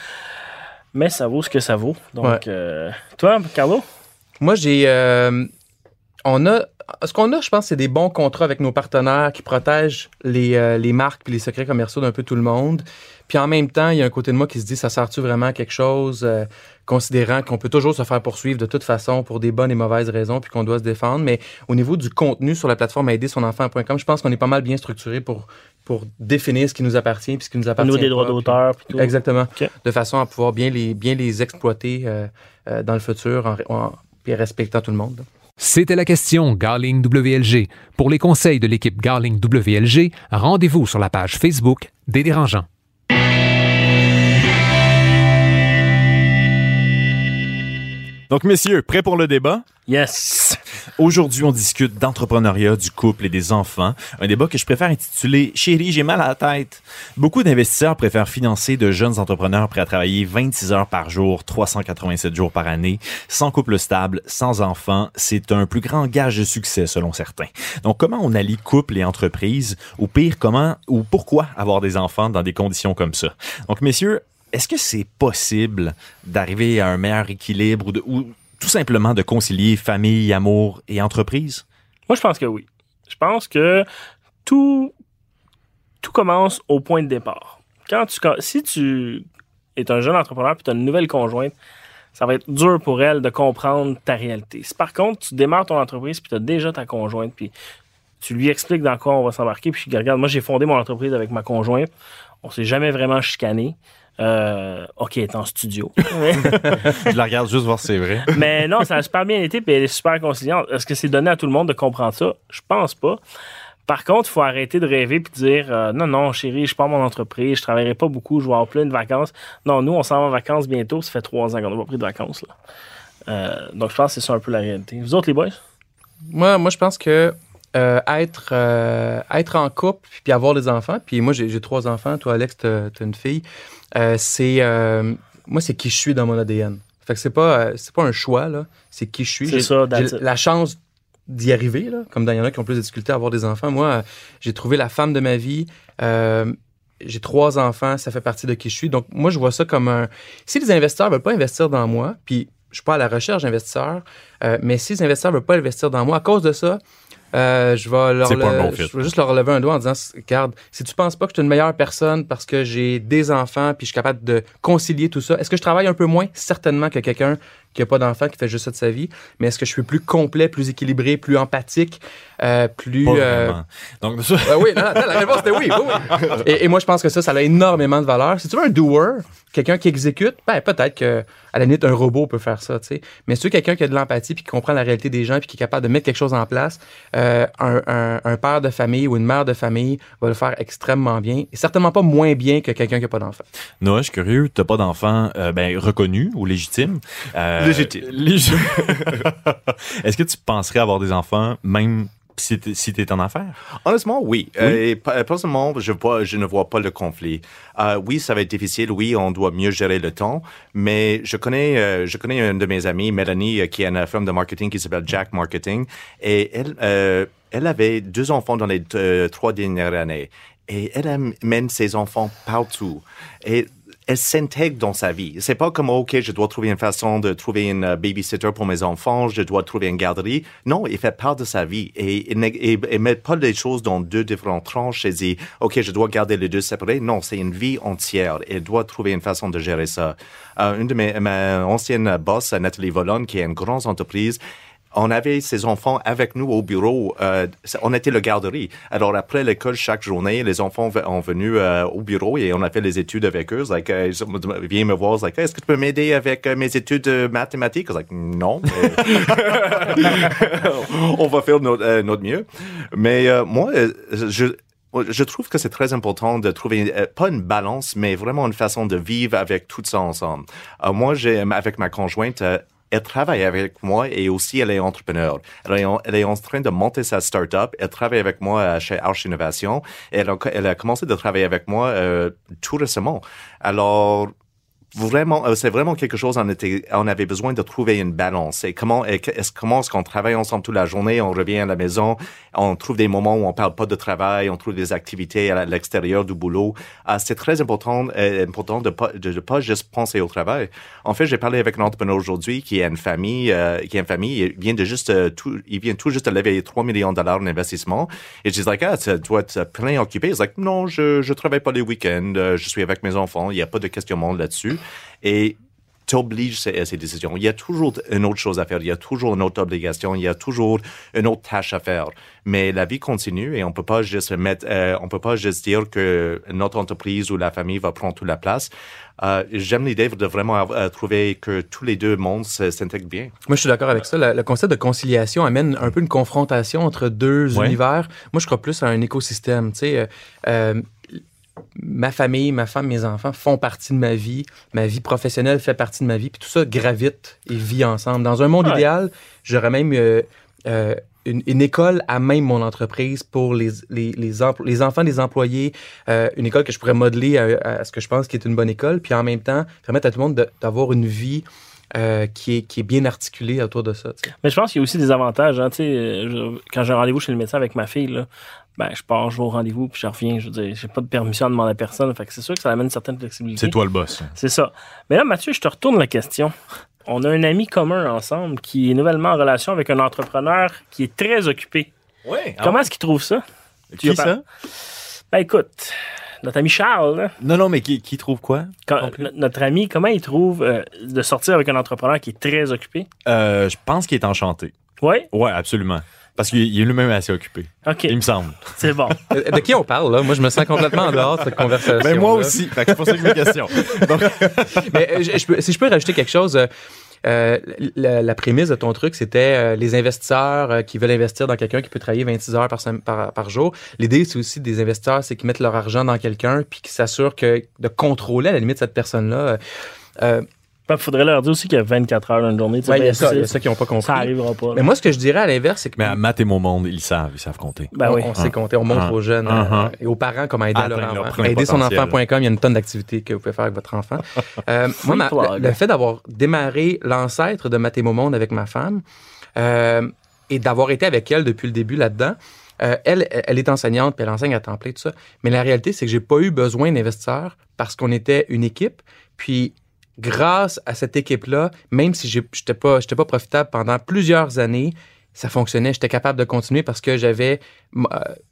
Mais ça vaut ce que ça vaut. Donc, euh, toi, Carlo? Moi, j'ai on a ce qu'on a, je pense, c'est des bons contrats avec nos partenaires qui protègent les, euh, les marques et les secrets commerciaux d'un peu tout le monde. Puis en même temps, il y a un côté de moi qui se dit, ça sert-tu vraiment à quelque chose, euh, considérant qu'on peut toujours se faire poursuivre de toute façon pour des bonnes et mauvaises raisons, puis qu'on doit se défendre. Mais au niveau du contenu sur la plateforme aidersonenfant.com, je pense qu'on est pas mal bien structuré pour, pour définir ce qui nous appartient puis ce qui nous appartient. Nous, des droits d'auteur. Exactement. De façon à pouvoir bien les, bien les exploiter euh, dans le futur en, en, en respectant tout le monde. C'était la question Garling WLG. Pour les conseils de l'équipe Garling WLG, rendez-vous sur la page Facebook des dérangeants. Donc, messieurs, prêts pour le débat? Yes! Aujourd'hui, on discute d'entrepreneuriat, du couple et des enfants. Un débat que je préfère intituler Chérie, j'ai mal à la tête. Beaucoup d'investisseurs préfèrent financer de jeunes entrepreneurs prêts à travailler 26 heures par jour, 387 jours par année, sans couple stable, sans enfants. C'est un plus grand gage de succès, selon certains. Donc, comment on allie couple et entreprise? Ou pire, comment ou pourquoi avoir des enfants dans des conditions comme ça? Donc, messieurs, est-ce que c'est possible d'arriver à un meilleur équilibre ou, tout simplement de concilier famille, amour et entreprise? Moi, je pense que oui. Je pense que tout, tout commence au point de départ. Quand tu, si tu es un jeune entrepreneur et tu as une nouvelle conjointe, ça va être dur pour elle de comprendre ta réalité. Si par contre, tu démarres ton entreprise puis tu as déjà ta conjointe, puis tu lui expliques dans quoi on va s'embarquer, puis regarde, moi j'ai fondé mon entreprise avec ma conjointe, on s'est jamais vraiment chicané. Euh, OK, elle est en studio. je la regarde juste voir si c'est vrai. Mais non, ça a super bien été, puis elle est super conciliante. Est-ce que c'est donné à tout le monde de comprendre ça? Je pense pas. Par contre, il faut arrêter de rêver puis dire euh, non, non, chérie, je pars mon entreprise, je travaillerai pas beaucoup, je vais avoir plein de vacances. Non, nous, on s'en va en vacances bientôt, ça fait trois ans qu'on n'a pas pris de vacances. Là. Euh, donc, je pense que c'est ça un peu la réalité. Vous autres, les boys? Moi, moi je pense que euh, être, euh, être en couple puis avoir des enfants, puis moi, j'ai trois enfants, toi, Alex, t'as as une fille, euh, c'est. moi, c'est qui je suis dans mon ADN. Fait que c'est pas, c'est pas un choix, là. C'est qui je suis. C'est ça, J'ai la chance d'y arriver, là. Comme il y en a qui ont plus de difficultés à avoir des enfants. Moi, j'ai trouvé la femme de ma vie. j'ai trois enfants, ça fait partie de qui je suis. Donc, moi, je vois ça comme un. Si les investisseurs veulent pas investir dans moi, puis je suis pas à la recherche d'investisseurs, mais si les investisseurs veulent pas investir dans moi, à cause de ça, euh, je vais leur bon je vais juste leur lever un doigt en disant regarde, si tu penses pas que je suis une meilleure personne parce que j'ai des enfants puis je suis capable de concilier tout ça, est-ce que je travaille un peu moins? Certainement que quelqu'un qui n'a pas d'enfant, qui fait juste ça de sa vie, mais est-ce que je suis plus complet, plus équilibré, plus empathique, euh, plus... Euh... Donc, ça... oui, non, non, la réponse était oui. oui. Et, et, moi, je pense que ça, ça a énormément de valeur. Si tu veux un doer, quelqu'un qui exécute, ben, peut-être que à la limite, un robot peut faire ça, tu sais. Mais si tu veux quelqu'un qui a de l'empathie puis qui comprend la réalité des gens puis qui est capable de mettre quelque chose en place, euh, un, un, un, père de famille ou une mère de famille va le faire extrêmement bien et certainement pas moins bien que quelqu'un qui n'a pas d'enfant. Noah, je suis curieux, tu n'as pas d'enfant euh, ben, reconnu ou légitime. Euh, légitime. légitime. Est-ce que tu penserais avoir des enfants même si tu si es en affaires? Honnêtement, oui. oui? Euh, et personnellement, je, vois, je ne vois pas le conflit. Euh, oui, ça va être difficile. Oui, on doit mieux gérer le temps. Mais je connais, euh, je connais une de mes amies, Mélanie, euh, qui a une firme de marketing qui s'appelle Jack Marketing. Et elle, euh, elle avait deux enfants dans les deux, trois dernières années. Et elle amène ses enfants partout. Et elle s'intègre dans sa vie. C'est pas comme, OK, je dois trouver une façon de trouver une babysitter pour mes enfants, je dois trouver une garderie. Non, il fait part de sa vie et ne met pas les choses dans deux différentes tranches et dit, OK, je dois garder les deux séparés. Non, c'est une vie entière. Elle doit trouver une façon de gérer ça. Euh, une de mes, ma ancienne boss, Nathalie Volon, qui est une grande entreprise, on avait ces enfants avec nous au bureau. Euh, on était le garderie. Alors après l'école, chaque journée, les enfants ont venu euh, au bureau et on a fait les études avec eux. Like, euh, ils viennent me voir, like, est-ce que tu peux m'aider avec euh, mes études mathématiques? Like, non. on va faire notre, notre mieux. Mais moi, je, je trouve que c'est très important de trouver pas une balance, mais vraiment une façon de vivre avec tout ça ensemble. Moi, j'ai avec ma conjointe, elle travaille avec moi et aussi elle est entrepreneur. Elle est en, train de monter sa start-up. Elle travaille avec moi chez Arch Innovation. Elle a, elle a commencé de travailler avec moi euh, tout récemment. Alors, vraiment, euh, c'est vraiment quelque chose, on, était, on avait besoin de trouver une balance. Et comment est-ce comment est-ce qu'on travaille ensemble toute la journée, on revient à la maison, on trouve des moments où on parle pas de travail, on trouve des activités à l'extérieur du boulot. Euh, c'est très important, euh, important de pas de, pas juste penser au travail. En fait, j'ai parlé avec un entrepreneur aujourd'hui qui a une famille, qui a une famille, il vient de juste tout, il vient tout juste de lever 3 millions de dollars d'investissement. Et je dis like, ah, tu dois être plein occupé. Il dit like, non, je je travaille pas les week-ends, je suis avec mes enfants, il y a pas de questionnement là-dessus et t'oblige à ces décisions. Il y a toujours une autre chose à faire, il y a toujours une autre obligation, il y a toujours une autre tâche à faire. Mais la vie continue et on peut pas juste mettre, euh, on peut pas juste dire que notre entreprise ou la famille va prendre toute la place. Euh, J'aime l'idée de vraiment euh, trouver que tous les deux mondes s'intègrent bien. Moi, je suis d'accord avec ça. Le, concept de conciliation amène un peu une confrontation entre deux univers. Moi, je crois plus à un écosystème. Tu sais, euh, ma famille, ma femme, mes enfants font partie de ma vie, ma vie professionnelle fait partie de ma vie, puis tout ça gravite et vit ensemble. Dans un monde idéal, j'aurais même euh, euh, une, école à même mon entreprise pour les, les, les, enfants des employés, euh, une école que je pourrais modeler à, ce que je pense qui est une bonne école, puis en même temps, permettre à tout le monde d'avoir une vie qui, est, qui est bien articulée autour de ça. Mais je pense qu'il y a aussi des avantages. Hein, quand j'ai rendez-vous chez le médecin avec ma fille, là, ben, je pars, je vais au rendez-vous, puis je reviens. Je veux dire, j'ai pas de permission à demander à personne. Fait que c'est sûr que ça amène une certaine flexibilité. C'est toi le boss. C'est ça. Mais là, Mathieu, je te retourne la question. On a un ami commun ensemble qui est nouvellement en relation avec un entrepreneur qui est très occupé. Oui. Comment est-ce qu'il trouve ça? Qui ça? Ben, écoute, notre ami Charles. Non, non, mais qui, trouve quoi? notre ami, comment il trouve euh, de sortir avec un entrepreneur qui est très occupé? Euh, je pense qu'il est enchanté. Oui? Oui, absolument. Parce qu'il est lui-même assez occupé. OK. Il me semble. C'est bon. de qui on parle, là? Moi, je me sens complètement en dehors de cette conversation. Mais ben, moi aussi. c'est pour ça que mes questions. Mais euh, si je peux rajouter quelque chose. Euh, euh, la, prémisse de ton truc, c'était les investisseurs qui veulent investir dans quelqu'un qui peut travailler 26 heures par, par, jour. L'idée, c'est aussi des investisseurs, c'est qu'ils mettent leur argent dans quelqu'un puis qu'ils s'assurent que de contrôler à la limite cette personne-là. Il faudrait leur dire aussi qu'il y a 24 heures dans une journée. il y a ça, qui n'ont pas compris. Ça n'arrivera pas. Mais moi, ce que je dirais à l'inverse, c'est que. Mais à Matt et mon monde, ils savent, ils savent compter. Ben on, oui. on sait compter, on montre aux jeunes uh-huh. et aux parents comment aider leur enfant. Aider son enfant.com, il y a une tonne d'activités que vous pouvez faire avec votre enfant. euh, moi, le, fait d'avoir démarré l'ancêtre de Matt et mon monde avec ma femme euh, et d'avoir été avec elle depuis le début là-dedans, euh, elle, elle est enseignante, puis elle enseigne à temps plein, tout ça. Mais la réalité, c'est que j'ai pas eu besoin d'investisseurs parce qu'on était une équipe. Puis grâce à cette équipe-là, même si je n'étais pas, pas profitable pendant plusieurs années, ça fonctionnait. J'étais capable de continuer parce que j'avais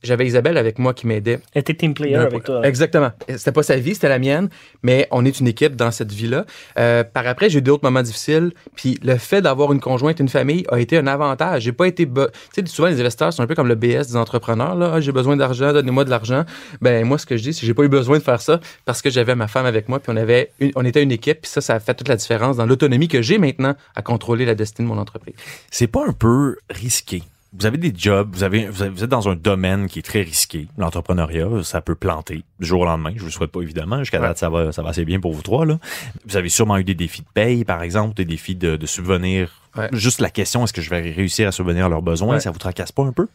j'avais Isabelle avec moi qui m'aidait. Elle était team player avec toi. Exactement. C'était pas sa vie, c'était la mienne, mais on est une équipe dans cette vie-là. Euh, par après, j'ai eu d'autres moments difficiles, puis le fait d'avoir une conjointe, une famille a été un avantage. J'ai pas été... Tu sais, souvent, les investisseurs sont un peu comme le BS des entrepreneurs. Là, ah, j'ai besoin d'argent, donnez-moi de l'argent. Ben moi, ce que je dis, c'est que j'ai pas eu besoin de faire ça parce que j'avais ma femme avec moi, puis on, avait on était une équipe, puis ça, ça a fait toute la différence dans l'autonomie que j'ai maintenant à contrôler la destinée de mon entreprise. C'est pas un peu risqué? Vous avez des jobs, vous avez, vous êtes dans un domaine qui est très risqué. L'entrepreneuriat, ça peut planter du jour au lendemain. Je vous le souhaite pas évidemment. Jusqu'à date, ça va, ça va assez bien pour vous trois là. Vous avez sûrement eu des défis de paye, par exemple, des défis de, de subvenir. Juste la question, est-ce que je vais réussir à subvenir à leurs besoins? Ça vous tracasse pas un peu?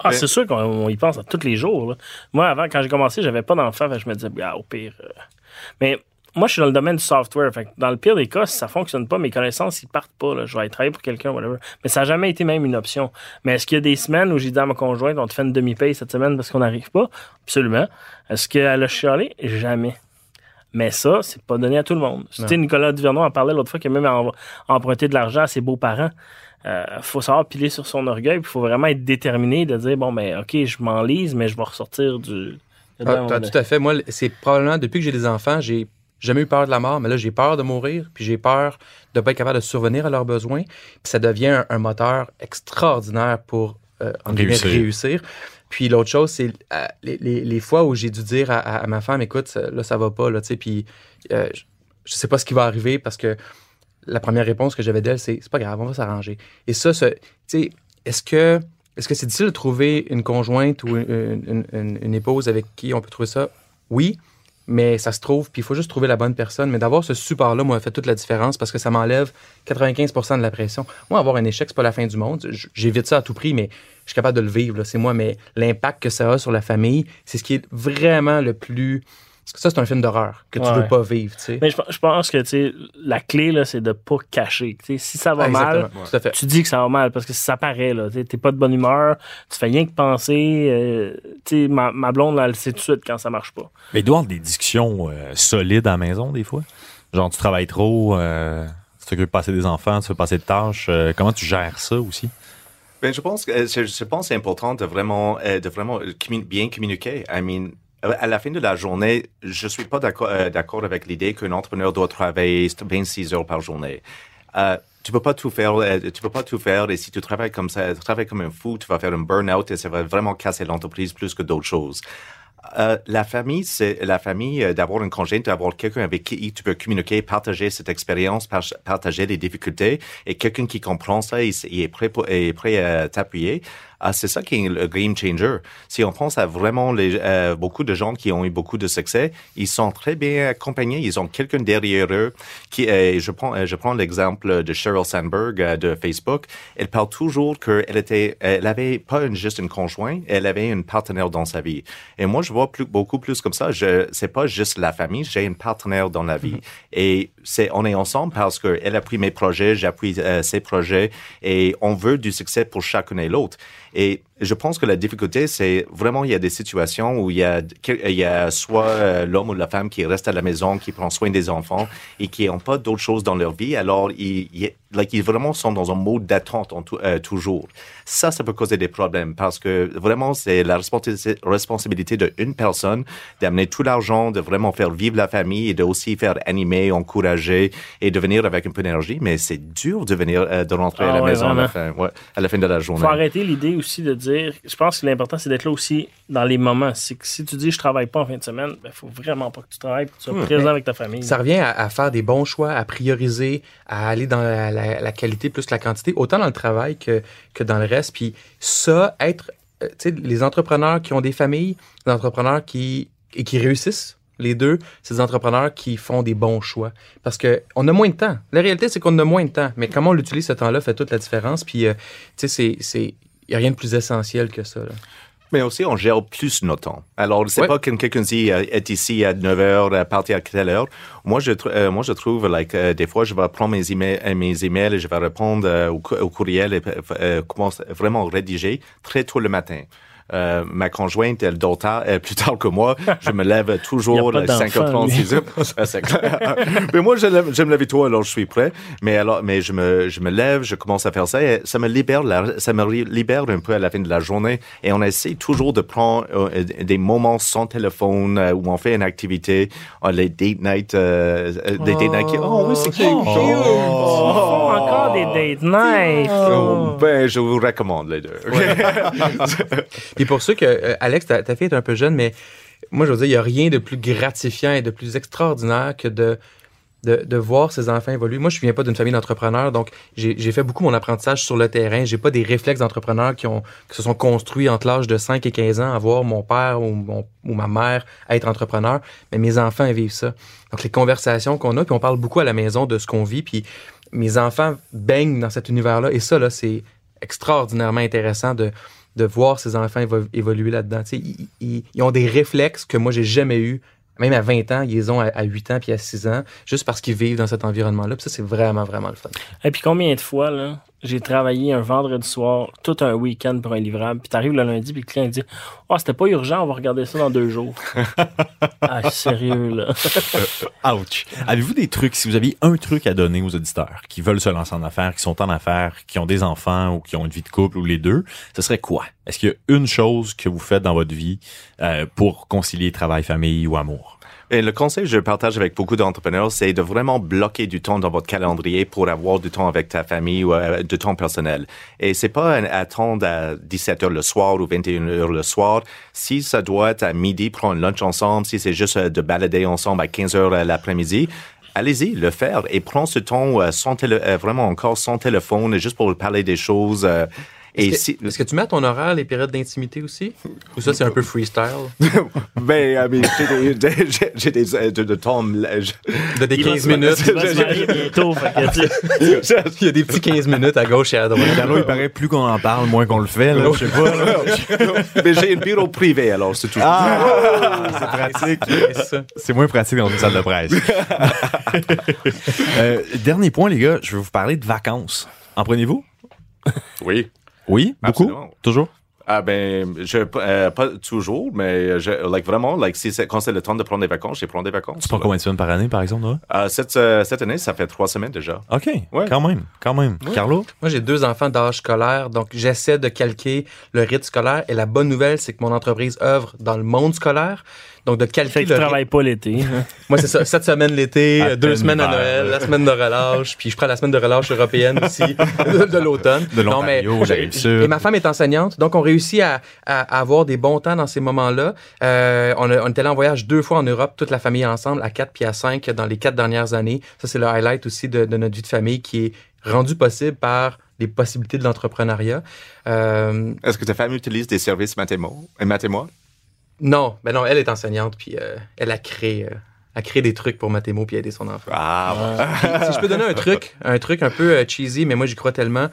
Ah, c'est sûr qu'on y pense à tous les jours. Moi, avant, quand j'ai commencé, j'avais pas d'enfant. Je me disais, ah, au pire. Euh. Mais moi, je suis dans le domaine du software. Fait dans le pire des cas, si ça fonctionne pas, mes connaissances, ils partent pas. Là. Je vais aller travailler pour quelqu'un, whatever. Mais ça n'a jamais été même une option. Mais est-ce qu'il y a des semaines où j'ai dit à ma conjointe, on te fait une demi-paye cette semaine parce qu'on n'arrive pas? Absolument. Est-ce qu'elle a chialé? Jamais. Mais ça, c'est pas donné à tout le monde. Tu sais, Nicolas Duvernon en parlait l'autre fois qu'il a même emprunté de l'argent à ses beaux-parents. Euh, faut savoir piler sur son orgueil, il faut vraiment être déterminé de dire bon ben ok, je m'enlise, mais je vais ressortir du. Ah, tout à fait. Moi, c'est probablement depuis que j'ai des enfants, j'ai jamais eu peur de la mort, mais là, j'ai peur de mourir, puis j'ai peur de ne pas être capable de survenir à leurs besoins. Puis ça devient un, moteur extraordinaire pour euh, réussir. Puis l'autre chose, c'est euh, les, fois où j'ai dû dire à, ma femme, écoute, là, ça va pas, là, tu sais, puis euh, je sais pas ce qui va arriver parce que la première réponse que j'avais d'elle, c'est c'est pas grave, on va s'arranger. Et ça, tu sais, est-ce que est-ce que c'est difficile de trouver une conjointe ou une, épouse avec qui on peut trouver ça? Oui, mais ça se trouve, puis il faut juste trouver la bonne personne. Mais d'avoir ce support-là, moi, fait toute la différence parce que ça m'enlève 95 de la pression. Moi, avoir un échec, c'est pas la fin du monde. J'évite ça à tout prix, mais je suis capable de le vivre. C'est moi, mais l'impact que ça a sur la famille, c'est ce qui est vraiment le plus ça, c'est un film d'horreur que tu Ouais. veux pas vivre, tu sais. Mais je, je pense que tu sais, la clé, là, c'est de pas cacher. Tu sais, si ça va mal, Exactement, tu dis que ça va mal parce que si ça paraît, là, tu sais, t'es pas de bonne humeur, tu fais rien que penser. euh, tu sais, ma, ma blonde, là, elle sait tout de suite quand ça marche pas. Mais il doit y avoir des discussions euh, solides à la maison, des fois. Genre, tu travailles trop, euh, tu t'occupes de passer des enfants, tu fais passer de tâches. euh, comment tu gères ça aussi? Ben, je pense que je, je pense que c'est important de vraiment de vraiment bien communiquer. I mean, à la fin de la journée, je suis pas d'accord euh, avec l'idée qu'un entrepreneur doit travailler 26 heures par journée. Euh, tu peux pas tout faire, euh, tu peux pas tout faire et si tu travailles comme ça, tu travailles comme un fou, tu vas faire un burn-out et ça va vraiment casser l'entreprise plus que d'autres choses. Euh, la famille, c'est la famille euh, d'avoir un conjoint, d'avoir quelqu'un avec qui tu peux communiquer, partager cette expérience, par- partager les difficultés et quelqu'un qui comprend ça et et est prêt, pour- est prêt à t'appuyer. Ah, c'est ça qui est le game changer. Si on pense à vraiment les, euh, beaucoup de gens qui ont eu beaucoup de succès, ils sont très bien accompagnés. Ils ont quelqu'un derrière eux. Qui, euh, je prends, euh, je prends l'exemple de Sheryl Sandberg euh, de Facebook. Elle parle toujours qu'elle était, elle avait pas une, juste une conjoint, elle avait une partenaire dans sa vie. Et moi, je vois plus, beaucoup plus comme ça. Je, c'est pas juste la famille, j'ai une partenaire dans la vie. Et c'est, on est ensemble parce que elle appuie mes projets, j'appuie euh, ses projets et on veut du succès pour chacun et l'autre. Et je pense que la difficulté, c'est vraiment, il y a des situations où il y a, il y a soit euh, l'homme ou la femme qui reste à la maison, qui prend soin des enfants et qui n'ont pas d'autres choses dans leur vie. Alors, ils, ils, like, ils vraiment sont dans un mode d'attente euh, toujours. Ça, ça peut causer des problèmes parce que vraiment, c'est la responsa- responsabilité d'une personne d'amener tout l'argent, de vraiment faire vivre la famille et de aussi faire animer, encourager et de venir avec un peu d'énergie. Mais c'est dur de venir, euh, de rentrer à Ah la ouais, maison à la, fin, ouais, à la fin de la journée. faut arrêter l'idée aussi de dire. Je pense que l'important, c'est d'être là aussi dans les moments. C'est que si tu dis je travaille pas en fin de semaine, il faut vraiment pas que tu travailles, que tu sois Hmm. présent avec ta famille. Ça revient à, à faire des bons choix, à prioriser, à aller dans la, la- la qualité plus que la quantité, autant dans le travail que, que dans le reste. Puis ça, être, euh, tu sais, les entrepreneurs qui ont des familles, les entrepreneurs qui, et qui réussissent, les deux, c'est des entrepreneurs qui font des bons choix. Parce que on a moins de temps. La réalité, c'est qu'on a moins de temps. Mais comment on l'utilise ce temps-là fait toute la différence. Puis, euh, tu sais, c'est- n'y a rien de plus essentiel que ça. là. Mais aussi, on gère plus notre temps. Alors, c'est Ouais. pas quand quelqu'un dit euh, est ici à 9 heures, euh, partir à quelle heure. Moi, je, euh, moi, je trouve, like, euh, des fois, je vais prendre mes emails, euh, mes emails et je vais répondre au, cou- au courriel et commence vraiment rédiger très tôt le matin. Euh, ma conjointe, elle dort tard, euh, plus tard que moi. Je me lève toujours à pas 5h30, d'enfant, 6h. Euh, c'est clair. mais moi, je, lève- je me lève tôt, alors je suis prêt. Mais alors, mais je me, je me lève, je commence à faire ça et ça me libère, la- ça me libère un peu à la fin de la journée. Et on essaie toujours de prendre euh, des moments sans téléphone euh, où on fait une activité, les date night, euh, euh, des date night. qui- Oh, oui, c'est cute. Ils font encore des date nights. Oh, ben, je vous recommande les deux. Puis pour ceux que, euh, Alex, ta, ta fille est un peu jeune, mais moi, je veux dire, il n'y a rien de plus gratifiant et de plus extraordinaire que de, de, voir ses enfants évoluer. Moi, je ne viens pas d'une famille d'entrepreneurs, donc j'ai fait beaucoup mon apprentissage sur le terrain. J'ai pas des réflexes d'entrepreneurs qui, qui se sont construits entre l'âge de 5 et 15 ans à voir mon père ou, ou ma mère être entrepreneur, mais mes enfants vivent ça. Donc, les conversations qu'on a, puis on parle beaucoup à la maison de ce qu'on vit, puis mes enfants baignent dans cet univers-là, et ça, là, c'est extraordinairement intéressant de, de voir ces enfants évo- évoluer là-dedans. Ils, ils- ils ont des réflexes que moi, j'ai jamais eu. Même à 20 ans, ils ont à, à 8 ans puis à 6 ans, juste parce qu'ils vivent dans cet environnement-là. Ça, c'est vraiment, vraiment le fun. Et puis combien de fois, là, j'ai travaillé un vendredi soir, tout un week-end pour un livrable, puis t'arrives le lundi, puis le client dit Ah, c'était pas urgent, on va regarder ça dans deux jours. ah, sérieux, là. Ouch. Avez-vous des trucs, si vous aviez un truc à donner aux auditeurs qui veulent se lancer en affaires, qui sont en affaires, qui ont des enfants ou qui ont une vie de couple ou les deux, ce serait quoi? Est-ce qu'il y a une chose que vous faites dans votre vie euh, pour concilier travail, famille ou amour? Et le conseil que je partage avec beaucoup d'entrepreneurs, c'est de vraiment bloquer du temps dans votre calendrier pour avoir du temps avec ta famille ou euh, du temps personnel. Et c'est pas un- attendre à 17 heures le soir ou 21 heures le soir. Si ça doit être à midi, prendre un lunch ensemble, si c'est juste euh, de balader ensemble à 15 heures euh, l'après-midi, allez-y, le faire et prends ce temps sans vraiment encore sans téléphone, juste pour parler des choses. Est-ce, que, est-ce que tu mets à ton horaire les périodes d'intimité aussi? Ou ça, c'est un peu freestyle? ben, j'ai des, j'ai des, de, de temps. De des 15 minutes. bientôt, il y a des petits 15 minutes à gauche et à droite. Carlo, il paraît plus qu'on en parle, moins qu'on le fait. Là, je sais pas. Mais j'ai une bureau privé, alors c'est tout. Ah, c'est pratique. C'est moins pratique dans une salle de presse. euh, dernier point, les gars, je vais vous parler de vacances. En prenez-vous? Oui. Oui, beaucoup? Absolument. Toujours? Ah ben, je, euh, pas toujours, mais je, like, vraiment, like, si c'est, quand c'est le temps de prendre des vacances, j'ai prends des vacances. Tu prends combien de semaines par année, par exemple? Là? Euh, cette, euh, cette année, ça fait trois semaines déjà. OK, Ouais. quand même, quand même. Carlo? Moi, j'ai deux enfants d'âge scolaire, donc j'essaie de calquer le rythme scolaire. Et la bonne nouvelle, c'est que mon entreprise œuvre dans le monde scolaire. Donc, de tu rythme. travailles pas l'été. Moi, c'est ça. Cette semaine l'été, deux semaines à. Noël, la semaine de relâche, puis je prends la semaine de relâche européenne aussi, de, de l'automne. De Non, mais. Et ma femme est enseignante, donc on réussit à, à- à avoir des bons temps dans ces moments-là. Euh, on, a- on était allé en voyage deux fois en Europe, toute la famille ensemble, à quatre puis à cinq dans les quatre dernières années. Ça, c'est le highlight aussi de, de notre vie de famille qui est rendu possible par les possibilités de l'entrepreneuriat. Euh, Est-ce que ta femme utilise des services mathémo et mathémo? Non, ben non, elle est enseignante, puis euh, elle a créé, euh, a créé des trucs pour Mathémo puis aider son enfant. Ah, Puis, si je peux donner un truc, un truc un peu euh, cheesy, mais moi j'y crois tellement.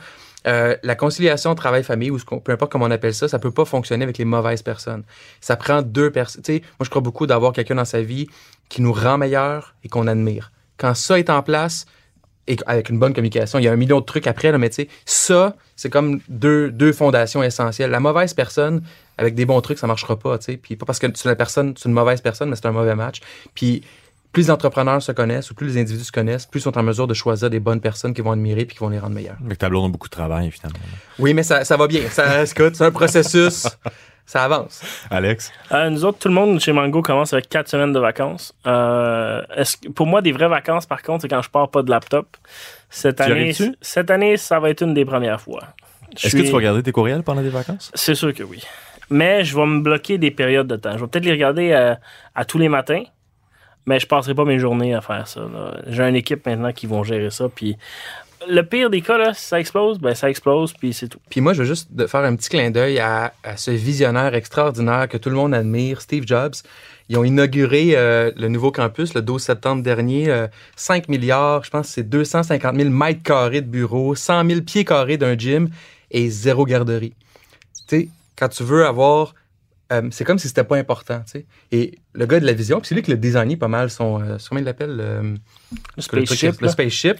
euh, la conciliation travail-famille, ou ce qu'on- peu importe comment on appelle ça, ça peut pas fonctionner avec les mauvaises personnes. Ça prend deux personnes. Tu sais, moi je crois beaucoup d'avoir quelqu'un dans sa vie qui nous rend meilleur et qu'on admire. Quand ça est en place, et avec une bonne communication, il y a un million de trucs après, là, mais tu sais, ça, c'est comme deux, deux fondations essentielles. La mauvaise personne, avec des bons trucs, ça marchera pas, tu sais. Puis pas parce que c'est la personne, c'est une mauvaise personne, mais c'est un mauvais match. Puis plus les entrepreneurs se connaissent ou plus les individus se connaissent, plus ils sont en mesure de choisir des bonnes personnes qui vont admirer puis qui vont les rendre meilleurs. Avec ta blonde a beaucoup de travail, finalement. Oui, mais ça, ça va bien. Ça, écoute, c'est un processus. ça avance. Alex? Euh, nous autres, tout le monde chez Mango commence avec quatre semaines de vacances. Euh, est-ce que- pour moi, des vraies vacances, par contre, c'est quand je pars pas de laptop. Cette Tu année, cette année, ça va être une des premières fois. Je Est-ce que tu vas regarder tes courriels pendant des vacances? C'est sûr que oui. Mais je vais me bloquer des périodes de temps. Je vais peut-être les regarder euh, à tous les matins, mais je passerai pas mes journées à faire ça. J'ai une équipe maintenant qui vont gérer ça. Puis le pire des cas, là, si ça explose, ben ça explose, puis c'est tout. Puis moi, je veux juste faire un petit clin d'œil à, ce visionnaire extraordinaire que tout le monde admire, Steve Jobs. Ils ont inauguré euh, le nouveau campus le 12 septembre dernier. euh, 5 milliards, je pense que c'est 250 000 mètres carrés de bureaux, 100 000 pieds carrés d'un gym et zéro garderie. Tu sais, quand tu veux avoir... euh, c'est comme si c'était pas important, tu sais. Et le gars de la vision, puis c'est lui qui l'a designé pas mal, son... euh, comment il l'appelle? le- spaceship, le spaceship.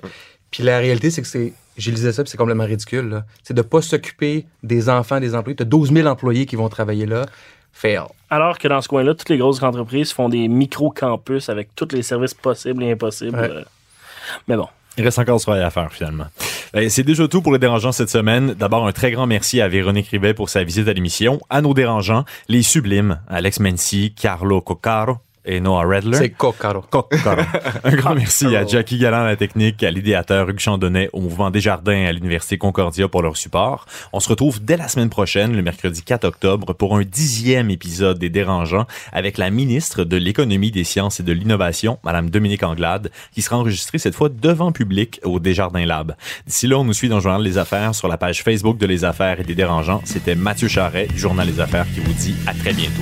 Puis la réalité, c'est que c'est. J'ai lisé ça, puis c'est complètement ridicule. C'est de pas s'occuper des enfants, des employés. Tu as 12 000 employés qui vont travailler là. Fail. Alors que dans ce coin-là, toutes les grosses entreprises font des micro-campus avec tous les services possibles et impossibles. Ouais. Euh, Mais bon. Il reste encore du travail à faire, finalement. Ben, C'est déjà tout pour les dérangeants cette semaine. D'abord, un très grand merci à Véronique Rivet pour sa visite à l'émission. À nos dérangeants, les sublimes, Alex Mency, Carlo Coccaro et Noah Redler. C'est Cocaro. Coccaro. Un grand merci à Jackie Galland à la technique, à l'idéateur Hugues Chandonnet, au mouvement Desjardins à l'Université Concordia pour leur support. On se retrouve dès la semaine prochaine, le mercredi 4 octobre, pour un dixième épisode des Dérangeants avec la ministre de l'Économie, des Sciences et de l'Innovation, Madame Dominique Anglade, qui sera enregistrée cette fois devant public au Desjardins Lab. D'ici là, on nous suit dans le Journal Les Affaires sur la page Facebook de Les Affaires et des Dérangeants. C'était Mathieu Charret du Journal Les Affaires qui vous dit à très bientôt.